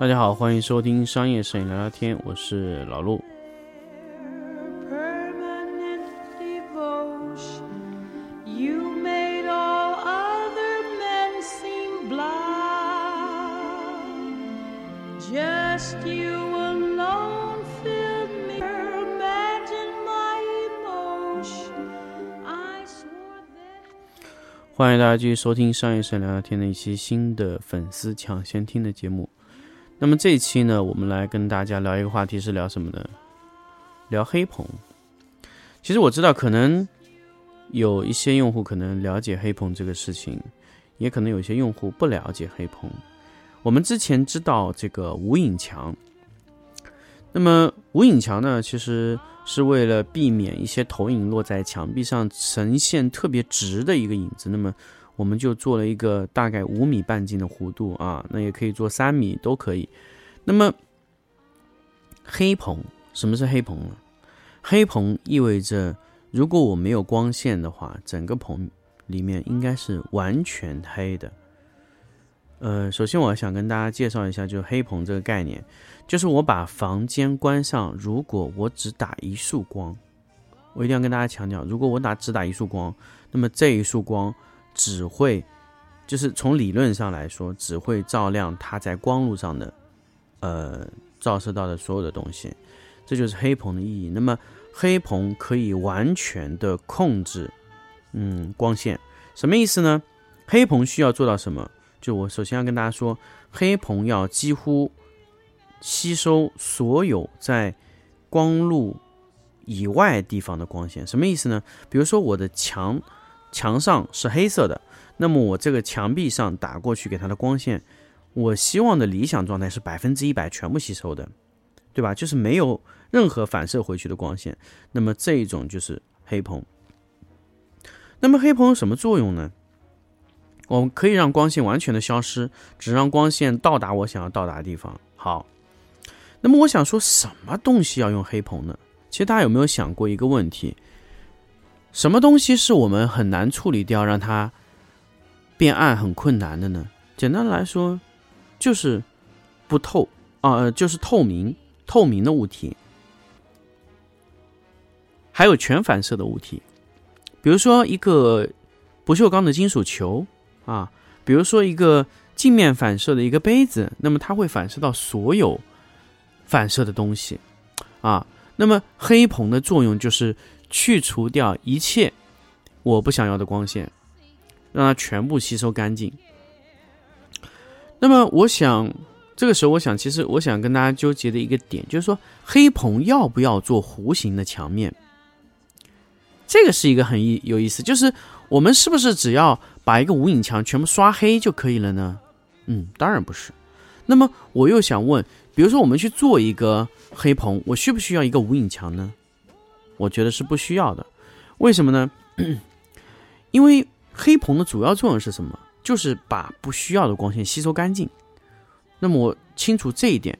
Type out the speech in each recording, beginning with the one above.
大家好，欢迎收听商业摄影聊聊天，我是老陆。欢迎大家继续收听商业摄影聊聊天的一期新的粉丝抢先听的节目。那么这一期呢，我们来跟大家聊一个话题是聊什么呢？聊黑棚。其实我知道，可能有一些用户可能了解黑棚这个事情，也可能有些用户不了解黑棚。我们之前知道这个无影墙，那么无影墙呢，其实是为了避免一些投影落在墙壁上呈现特别直的一个影子，那么我们就做了一个大概五米半径的弧度啊，那也可以做三米都可以。那么黑棚，什么是黑棚呢？黑棚意味着，如果我没有光线的话，整个棚里面应该是完全黑的。呃，首先我想跟大家介绍一下，就是黑棚这个概念，就是我把房间关上，如果我只打一束光，我一定要跟大家强调，如果我打只打一束光，那么这一束光只会，就是从理论上来说，只会照亮它在光路上的，呃，照射到的所有的东西，这就是黑棚的意义。那么黑棚可以完全的控制，嗯，光线，什么意思呢？黑棚需要做到什么？就我首先要跟大家说，黑棚要几乎吸收所有在光路以外地方的光线，什么意思呢？比如说我的墙墙上是黑色的，那么我这个墙壁上打过去给它的光线，我希望的理想状态是百分之一百全部吸收的，对吧？就是没有任何反射回去的光线，那么这一种就是黑棚。那么黑棚有什么作用呢？我们可以让光线完全的消失，只让光线到达我想要到达的地方。好，那么我想说什么东西要用黑棚呢？其实大家有没有想过一个问题？什么东西是我们很难处理掉，让它变暗很困难的呢？简单来说，就是不透啊、就是透明、透明的物体，还有全反射的物体，比如说一个不锈钢的金属球啊，比如说一个镜面反射的一个杯子，那么它会反射到所有反射的东西啊。那么黑棚的作用就是去除掉一切我不想要的光线，让它全部吸收干净。那么我想，这个时候我想，其实我想跟大家纠结的一个点，就是说黑棚要不要做弧形的墙面？这个是一个很有意思，就是我们是不是只要把一个无影墙全部刷黑就可以了呢？嗯，当然不是。那么我又想问，比如说我们去做一个黑棚，我需不需要一个无影墙呢？我觉得是不需要的。为什么呢？因为黑棚的主要作用是什么？就是把不需要的光线吸收干净。那么我清楚这一点，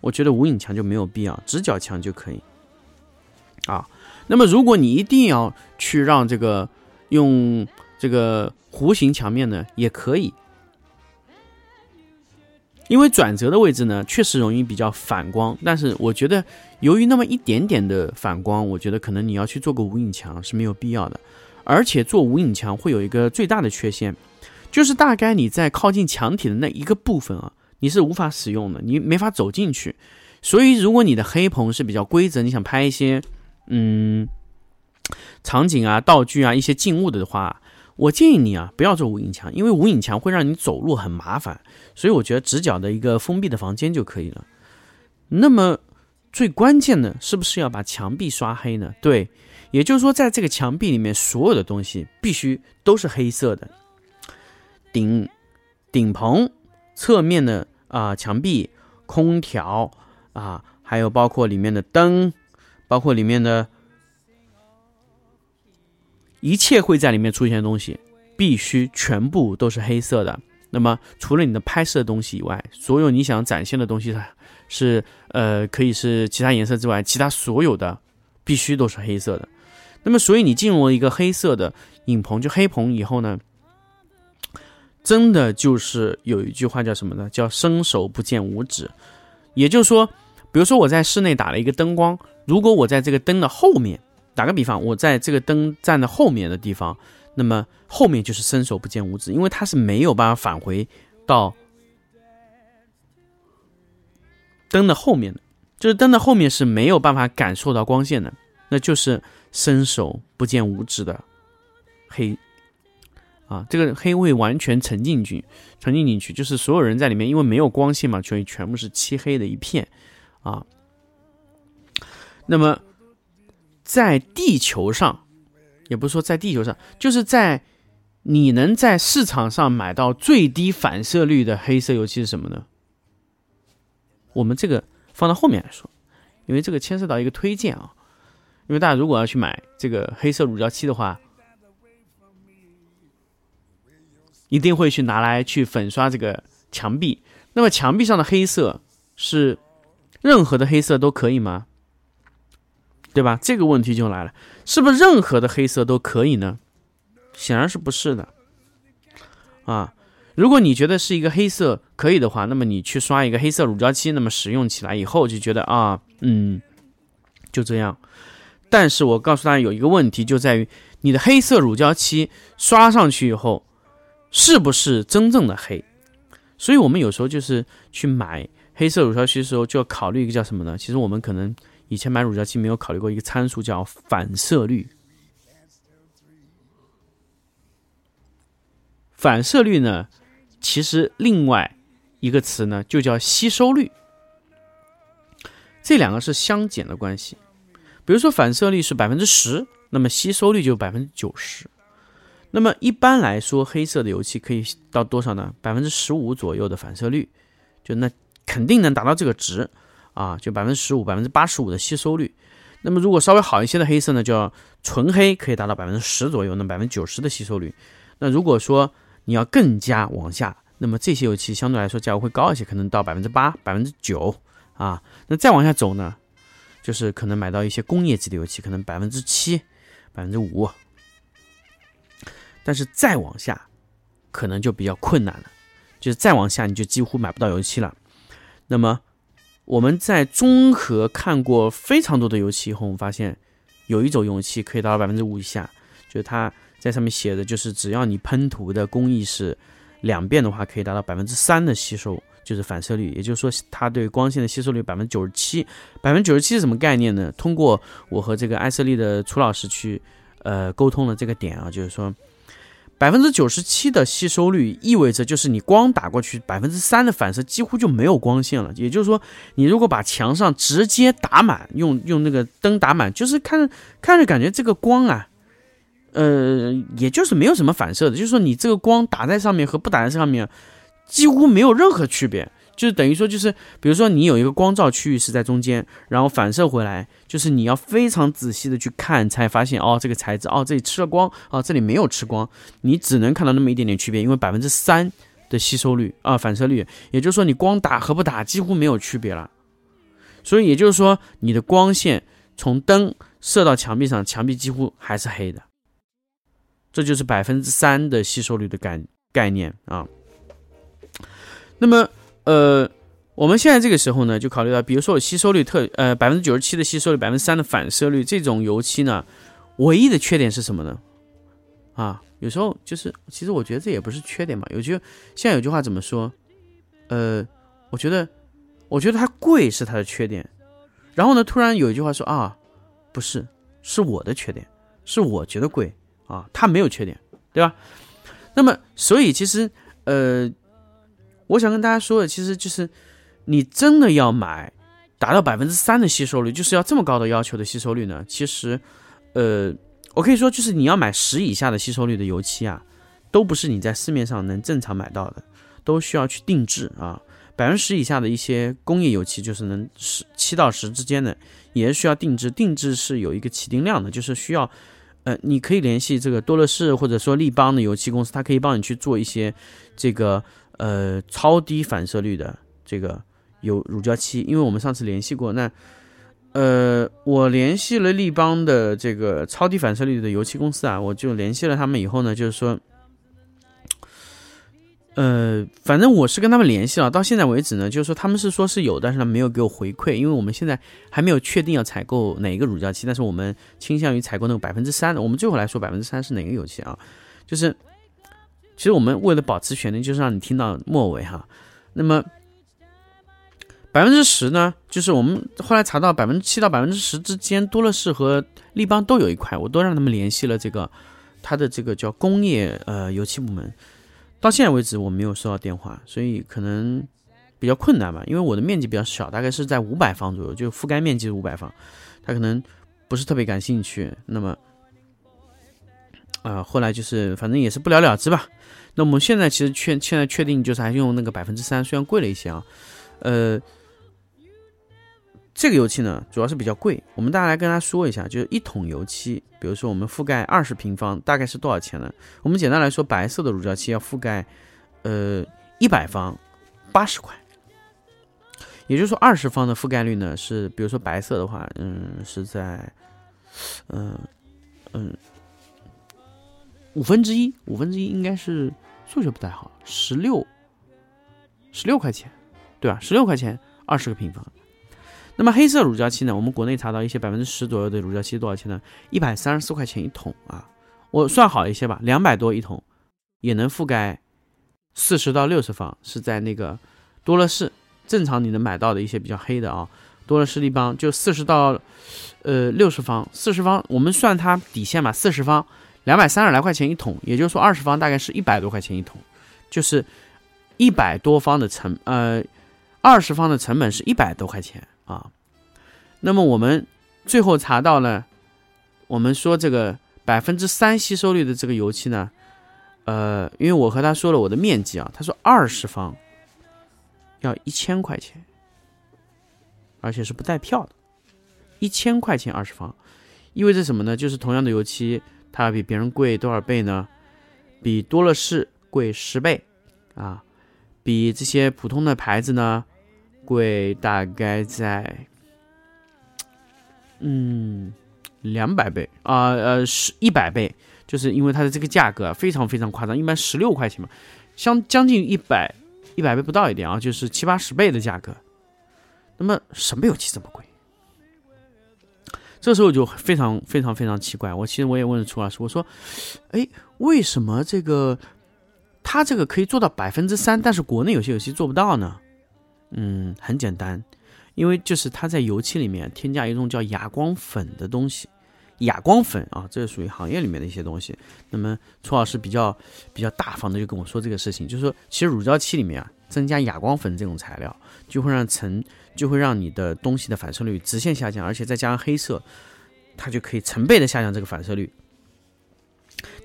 我觉得无影墙就没有必要，直角墙就可以。啊，那么如果你一定要去让这个用这个弧形墙面呢，也可以。因为转折的位置呢，确实容易比较反光，但是我觉得由于那么一点点的反光，我觉得可能你要去做个无影墙是没有必要的。而且做无影墙会有一个最大的缺陷，就是大概你在靠近墙体的那一个部分啊，你是无法使用的，你没法走进去。所以如果你的黑棚是比较规则，你想拍一些嗯场景啊、道具啊、一些静物的话，我建议你啊不要做无影墙，因为无影墙会让你走路很麻烦。所以我觉得直角的一个封闭的房间就可以了。那么最关键的是不是要把墙壁刷黑呢？对，也就是说在这个墙壁里面所有的东西必须都是黑色的，顶顶棚、侧面的啊、墙壁、空调啊，还有包括里面的灯，包括里面的一切会在里面出现的东西，必须全部都是黑色的。那么除了你的拍摄的东西以外，所有你想展现的东西是呃可以是其他颜色之外，其他所有的必须都是黑色的。那么所以你进入了一个黑色的影棚，就黑棚以后呢，真的就是有一句话叫什么呢？叫伸手不见五指。也就是说，比如说我在室内打了一个灯光，如果我在这个灯的后面，打个比方，我在这个灯站的后面的地方，那么后面就是伸手不见五指，因为它是没有办法返回到灯的后面的，就是灯的后面是没有办法感受到光线的，那就是伸手不见五指的黑啊，这个黑会完全沉进去，沉浸进去，就是所有人在里面，因为没有光线嘛，所以全部是漆黑的一片啊。那么在地球上，也不是说在地球上，就是在你能在市场上买到最低反射率的黑色油漆是什么呢？我们这个放到后面来说，因为这个牵涉到一个推荐啊。因为大家如果要去买这个黑色乳胶漆的话，一定会去拿来去粉刷这个墙壁。那么墙壁上的黑色是任何的黑色都可以吗？对吧？这个问题就来了，是不是任何的黑色都可以呢？显然是不是的啊。如果你觉得是一个黑色可以的话，那么你去刷一个黑色乳胶漆，那么使用起来以后就觉得啊，嗯，就这样。但是我告诉大家有一个问题，就在于你的黑色乳胶漆刷上去以后，是不是真正的黑？所以我们有时候就是去买黑色乳胶漆的时候，就要考虑一个叫什么呢？其实我们可能以前买乳胶漆没有考虑过一个参数，叫反射率。反射率呢？其实另外一个词呢，就叫吸收率，这两个是相减的关系。比如说反射率是百分之十，那么吸收率就百分之九十。那么一般来说，黑色的油漆可以到多少呢？百分之十五左右的反射率，就那肯定能达到这个值啊，就百分之十五、百分之八十五的吸收率。那么如果稍微好一些的黑色呢，叫纯黑，可以达到百分之十左右，那百分之九十的吸收率。那如果说你要更加往下，那么这些油漆相对来说价格会高一些，可能到百分之八、百分之九啊。那再往下走呢，就是可能买到一些工业级的油漆，可能百分之七、百分之五。但是再往下，可能就比较困难了，就是再往下你就几乎买不到油漆了。那么我们在综合看过非常多的油漆以后，我们发现有一种油漆可以达到百分之五以下，就是它。在上面写的就是，只要你喷涂的工艺是两遍的话，可以达到百分之三的吸收，就是反射率。也就是说，它对光线的吸收率百分之九十七。百分之九十七是什么概念呢？通过我和这个艾瑟利的楚老师去呃沟通了这个点啊，就是说百分之九十七的吸收率意味着就是你光打过去百分之三的反射几乎就没有光线了。也就是说，你如果把墙上直接打满，用用那个灯打满，就是看看着感觉这个光啊。呃，也就是没有什么反射的，就是说你这个光打在上面和不打在上面，几乎没有任何区别，就是等于说就是，比如说你有一个光照区域是在中间，然后反射回来，就是你要非常仔细的去看，才发现哦这个材质哦这里吃了光，哦这里没有吃光，你只能看到那么一点点区别，因为百分之三的吸收率啊反射率，也就是说你光打和不打几乎没有区别了，所以也就是说你的光线从灯射到墙壁上，墙壁几乎还是黑的。这就是百分之三的吸收率的概概念啊。那么，呃，我们现在这个时候呢，就考虑到，比如说我吸收率特呃百分之九十七的吸收率，百分之三的反射率，这种油漆呢，唯一的缺点是什么呢？啊，有时候就是，其实我觉得这也不是缺点嘛。有句现在有句话怎么说？呃，我觉得，我觉得它贵是它的缺点。然后呢，突然有一句话说啊，不是，是我的缺点，是我觉得贵。啊，它没有缺点，对吧？那么，所以其实，呃，我想跟大家说的，其实就是你真的要买达到百分之三的吸收率，就是要这么高的要求的吸收率呢？其实，呃，我可以说，就是你要买十以下的吸收率的油漆啊，都不是你在市面上能正常买到的，都需要去定制啊。百分之十以下的一些工业油漆，就是能十七到十之间的，也是需要定制。定制是有一个起定量的，就是需要。呃，你可以联系这个多乐士或者说立邦的油漆公司，它可以帮你去做一些这个呃超低反射率的这个有乳胶漆。因为我们上次联系过，那呃我联系了立邦的这个超低反射率的油漆公司啊，我就联系了他们以后呢，就是说呃，反正我是跟他们联系了，到现在为止呢，就是说他们是说是有，但是呢没有给我回馈，因为我们现在还没有确定要采购哪一个乳胶漆，但是我们倾向于采购那个百分之三的。我们最后来说百分之三是哪个油漆啊？就是其实我们为了保持悬念，就是让你听到末尾哈。那么百分之十呢，就是我们后来查到百分之七到百分之十之间，多乐士和立邦都有一块，我都让他们联系了这个他的这个叫工业呃油漆部门。到现在为止，我没有收到电话，所以可能比较困难吧。因为我的面积比较小，大概是在五百方左右，就覆盖面积是五百方，他可能不是特别感兴趣。那么，啊，后来就是反正也是不了了之吧。那我们现在其实确现在确定就是还用那个百分之三，虽然贵了一些啊，呃，这个油漆呢主要是比较贵。我们大家来跟大家说一下，就是一桶油漆，比如说我们覆盖二十平方，大概是多少钱呢？我们简单来说，白色的乳胶漆要覆盖，呃，一百方，八十块。也就是说，二十方的覆盖率呢是，比如说白色的话，嗯，是在，嗯嗯，五分之一，五分之一应该是数学不太好，十六，十六块钱，对吧？十六块钱二十个平方。那么黑色乳胶漆呢？我们国内查到一些百分之十左右的乳胶漆多少钱呢？一百三十四块钱一桶啊！我算好一些吧，两百多一桶，也能覆盖四十到六十方，是在那个多乐士正常你能买到的一些比较黑的啊，多乐士立邦就四十到呃六十方，四十方我们算它底线嘛，四十方两百三十来块钱一桶，也就是说二十方大概是一百多块钱一桶，就是一百多方的成呃二十方的成本是一百多块钱。啊，那么我们最后查到了，我们说这个百分之三吸收率的这个油漆呢，呃，因为我和他说了我的面积啊，他说二十方要一千块钱，而且是不带票的，一千块钱二十方，意味着什么呢？就是同样的油漆，它比别人贵多少倍呢？比多乐士贵十倍啊，比这些普通的牌子呢？贵大概在，嗯，两百倍啊，呃，是一百倍，就是因为它的这个价格非常非常夸张，一般十六块钱嘛，相将近一百一百倍不到一点啊，就是七八十倍的价格。那么什么油漆这么贵？这时候就非常非常非常奇怪。我其实我也问了楚老师，我说，哎，为什么这个它这个可以做到百分之三，但是国内有些油漆做不到呢？嗯，很简单，因为就是它在油漆里面添加一种叫哑光粉的东西，哑光粉啊，这是属于行业里面的一些东西。那么楚老师比较比较大方的就跟我说这个事情，就是说其实乳胶漆里面啊增加哑光粉这种材料，就会让成就会让你的东西的反射率直线下降，而且再加上黑色，它就可以成倍的下降这个反射率。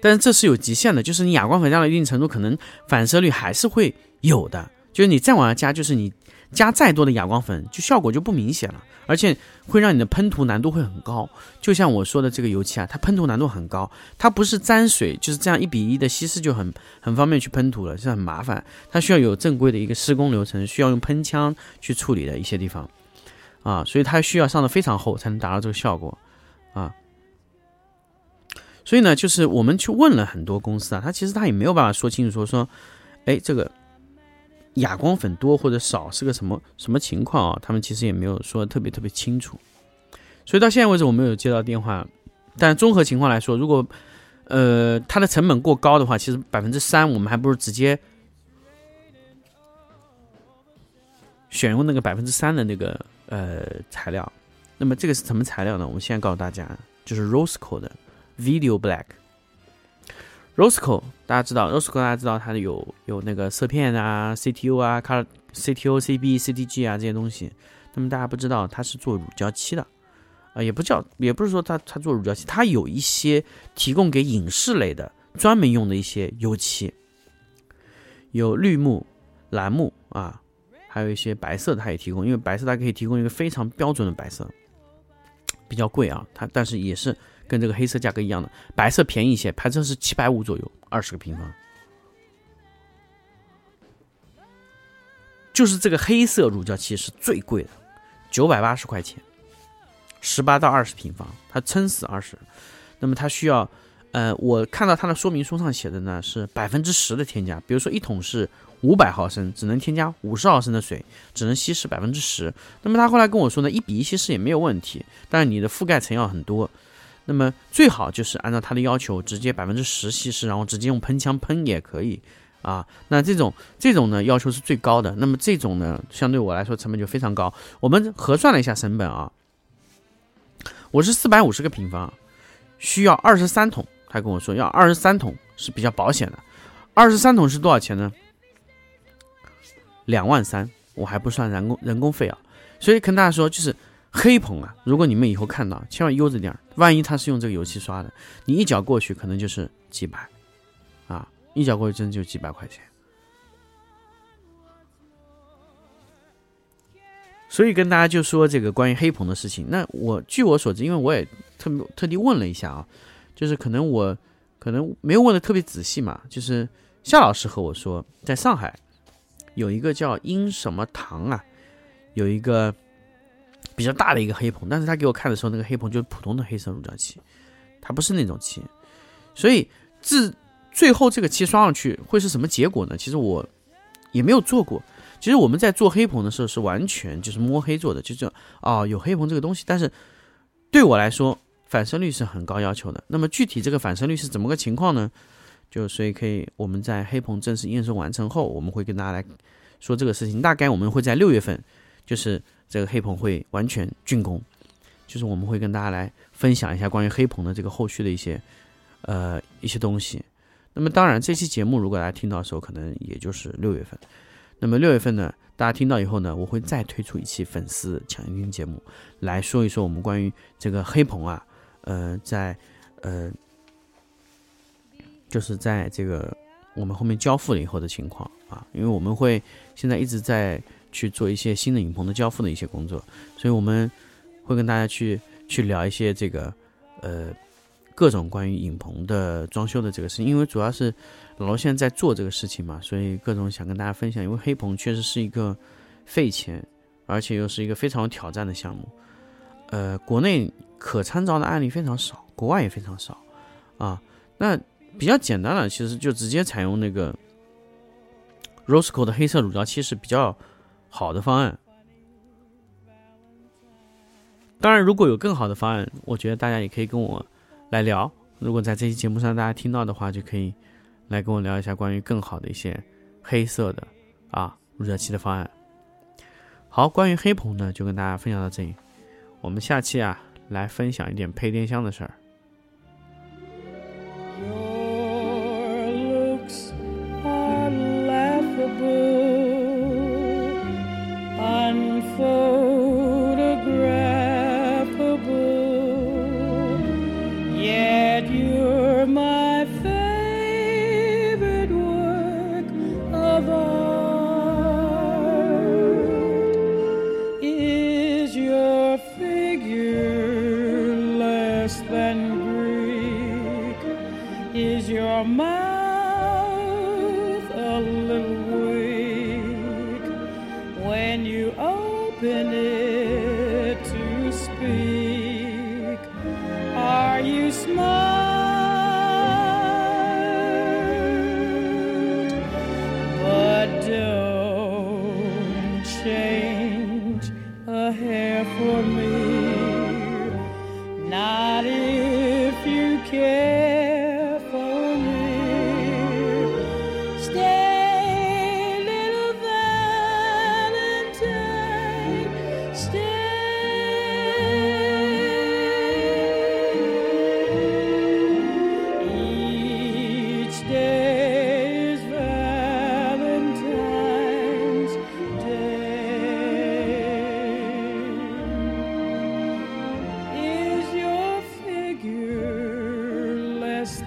但是这是有极限的，就是你哑光粉加到一定程度，可能反射率还是会有的。就是你再往下加，就是你。加再多的哑光粉，就效果就不明显了，而且会让你的喷涂难度会很高。就像我说的这个油漆啊，它喷涂难度很高，它不是沾水就是这样一比一的稀释就很很方便去喷涂了，是很麻烦。它需要有正规的一个施工流程，需要用喷枪去处理的一些地方啊，所以它需要上的非常厚才能达到这个效果啊。所以呢，就是我们去问了很多公司啊，他其实他也没有办法说清楚说说，哎，这个。哑光粉多或者少是个什么什么情况啊？他们其实也没有说特别特别清楚，所以到现在为止我没有接到电话。但综合情况来说，如果呃它的成本过高的话，其实百分之三我们还不如直接选用那个百分之三的那个呃材料。那么这个是什么材料呢？我们现在告诉大家，就是 Rosco 的 Video Black。Rosco，大家知道，Rosco 大家知道它的有有那个色片啊、CTO 啊、Color CTO、CB、CTG 啊这些东西。那么大家不知道它是做乳胶漆的，啊，也不叫，也不是说它它做乳胶漆，它有一些提供给影视类的专门用的一些油漆，有绿幕、蓝幕啊，还有一些白色的它也提供，因为白色它可以提供一个非常标准的白色，比较贵啊，它但是也是。跟这个黑色价格一样的，白色便宜一些，牌子是七百五左右，二十个平方。就是这个黑色乳胶漆是最贵的，九百八十块钱，十八到二十平方，它撑死二十。那么它需要，呃，我看到它的说明书上写的呢是百分之十的添加，比如说一桶是五百毫升，只能添加五十毫升的水，只能稀释百分之十。那么他后来跟我说呢，一比一稀释也没有问题，但是你的覆盖层要很多。那么最好就是按照他的要求，直接百分之十稀释，然后直接用喷枪喷也可以啊。那这种这种呢要求是最高的。那么这种呢，相对我来说成本就非常高。我们核算了一下成本啊，我是四百五十个平方，需要二十三桶。他跟我说要二十三桶是比较保险的，二十三桶是多少钱呢？两万三，我还不算人工人工费啊。所以跟大家说，就是黑棚啊，如果你们以后看到，千万悠着点儿，万一他是用这个油漆刷的，你一脚过去可能就是几百，啊，一脚过去真就几百块钱。所以跟大家就说这个关于黑棚的事情。那我据我所知，因为我也特特地问了一下啊。就是可能我可能没有问的特别仔细嘛，就是夏老师和我说，在上海有一个叫英什么堂啊，有一个比较大的一个黑棚，但是他给我看的时候，那个黑棚就是普通的黑色乳胶漆，它不是那种漆，所以自最后这个漆刷上去会是什么结果呢？其实我也没有做过，其实我们在做黑棚的时候是完全就是摸黑做的，就是哦有黑棚这个东西，但是对我来说。反射率是很高要求的，那么具体这个反射率是怎么个情况呢？就所以可以我们在黑棚正式验收完成后，我们会跟大家来说这个事情。大概我们会在六月份，就是这个黑棚会完全竣工，就是我们会跟大家来分享一下关于黑棚的这个后续的一些呃一些东西。那么当然这期节目如果大家听到的时候，可能也就是六月份。那么六月份呢，大家听到以后呢，我会再推出一期粉丝抢先听节目，来说一说我们关于这个黑棚啊。呃，在呃，就是在这个我们后面交付了以后的情况啊，因为我们会现在一直在去做一些新的影棚的交付的一些工作，所以我们会跟大家去去聊一些这个呃各种关于影棚的装修的这个事情，因为主要是老罗现在在做这个事情嘛，所以各种想跟大家分享，因为黑棚确实是一个费钱，而且又是一个非常有挑战的项目，呃，国内。可参照的案例非常少，国外也非常少，啊，那比较简单的，其实就直接采用那个 Roseco 的黑色乳胶漆是比较好的方案。当然，如果有更好的方案，我觉得大家也可以跟我来聊。如果在这期节目上大家听到的话，就可以来跟我聊一下关于更好的一些黑色的啊乳胶漆的方案。好，关于黑棚呢，就跟大家分享到这里，我们下期啊。来分享一点配电箱的事儿。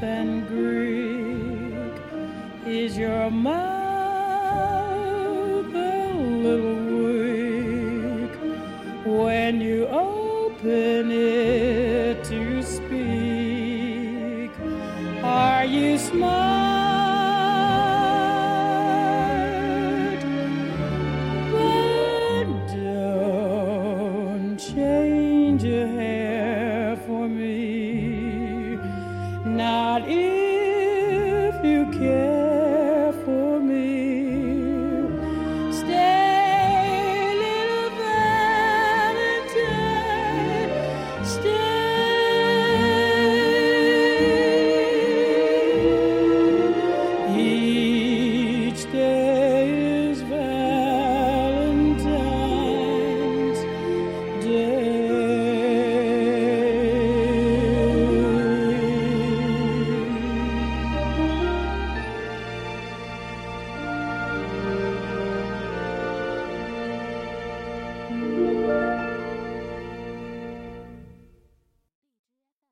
And Greek is your mind.